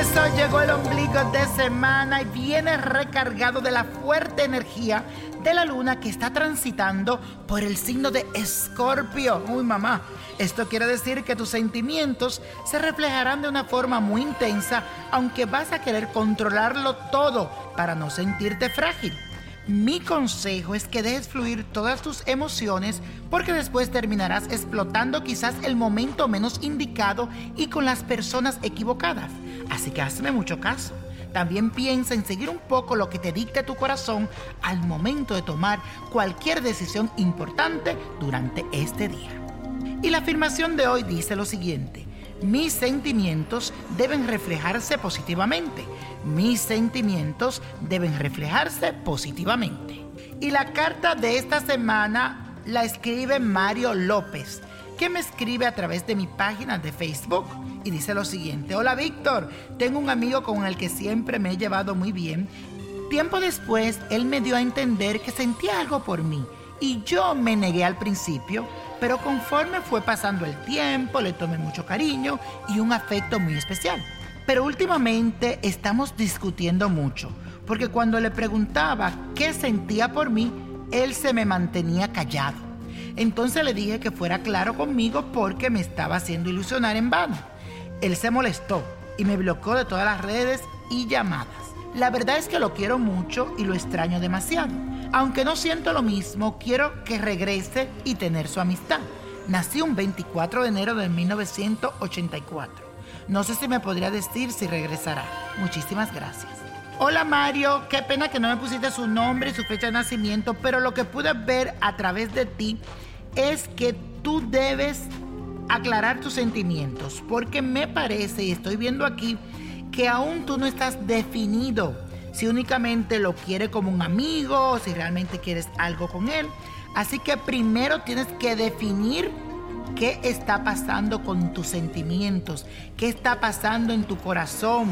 Eso llegó el ombligo de semana y viene recargado de la fuerte energía de la luna que está transitando por el signo de Escorpio. Uy, mamá. Esto quiere decir que tus sentimientos se reflejarán de una forma muy intensa, aunque vas a querer controlarlo todo para no sentirte frágil. Mi consejo es que dejes fluir todas tus emociones porque después terminarás explotando quizás el momento menos indicado y con las personas equivocadas. Así que hazme mucho caso. También piensa en seguir un poco lo que te dicte tu corazón al momento de tomar cualquier decisión importante durante este día. Y la afirmación de hoy dice lo siguiente. Mis sentimientos deben reflejarse positivamente. Mis sentimientos deben reflejarse positivamente. Y la carta de esta semana la escribe Mario López, que me escribe a través de mi página de Facebook y dice lo siguiente. Hola Víctor, tengo un amigo con el que siempre me he llevado muy bien. Tiempo después, él me dio a entender que sentía algo por mí y yo me negué al principio, pero conforme fue pasando el tiempo, le tomé mucho cariño y un afecto muy especial. Pero últimamente estamos discutiendo mucho, porque cuando le preguntaba qué sentía por mí, él se me mantenía callado. Entonces le dije que fuera claro conmigo porque me estaba haciendo ilusionar en vano. Él se molestó y me bloqueó de todas las redes y llamadas. La verdad es que lo quiero mucho y lo extraño demasiado. Aunque no siento lo mismo, quiero que regrese y tener su amistad. Nací un 24 de enero de 1984. No sé si me podría decir si regresará. Muchísimas gracias. Hola Mario, qué pena que no me pusiste su nombre y su fecha de nacimiento, pero lo que pude ver a través de ti es que tú debes aclarar tus sentimientos, porque me parece, y estoy viendo aquí, que aún tú no estás definido si únicamente lo quiere como un amigo o si realmente quieres algo con él. Así que primero tienes que definir qué está pasando con tus sentimientos, qué está pasando en tu corazón.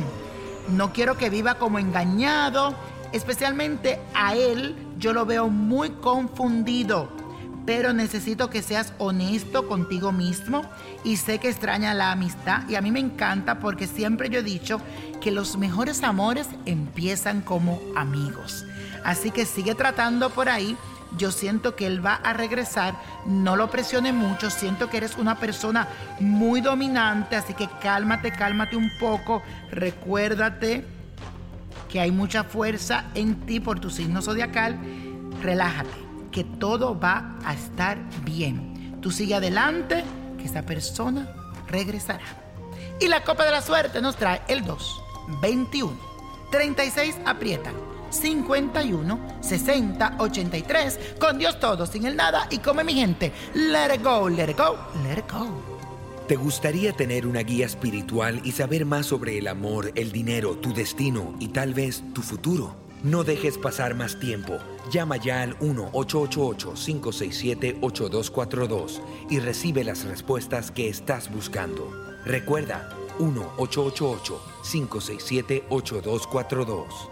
No quiero que viva como engañado, especialmente a él yo lo veo muy confundido pero necesito que seas honesto contigo mismo y sé que extraña la amistad y a mí me encanta porque siempre yo he dicho que los mejores amores empiezan como amigos. Así que sigue tratando por ahí. Yo siento que él va a regresar, no lo presione mucho, siento que eres una persona muy dominante, así que cálmate, cálmate un poco, recuérdate que hay mucha fuerza en ti por tu signo zodiacal, relájate, que todo va a estar bien. Tú sigue adelante, que esa persona regresará. Y la copa de la suerte nos trae el 2, 21, 36, aprieta, 51, 60, 83, con Dios todo, sin el nada y come mi gente. Let it go, let it go, let it go. ¿Te gustaría tener una guía espiritual y saber más sobre el amor, el dinero, tu destino y tal vez tu futuro? No dejes pasar más tiempo. Llama ya al 1-888-567-8242 y recibe las respuestas que estás buscando. Recuerda, 1-888-567-8242.